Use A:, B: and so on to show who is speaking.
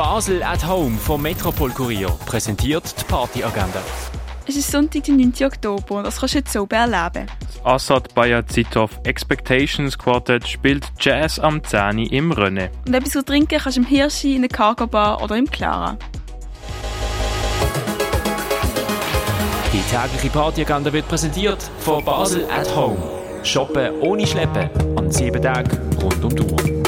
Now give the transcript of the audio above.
A: Basel at Home vom Metropol Kurier präsentiert die Partyagenda.
B: Es ist Sonntag, der 9. Oktober und das kannst du jetzt so erleben.
C: Das Assad Bayazitov Expectations Quartet spielt Jazz am 10 im Rennen.
B: Und etwas zu trinken kannst du im Hirschi, in der Cargo Bar oder im Clara.
A: Die tägliche Partyagenda wird präsentiert von Basel at Home. Shoppen ohne Schleppen an sieben Tagen rund um die Uhr.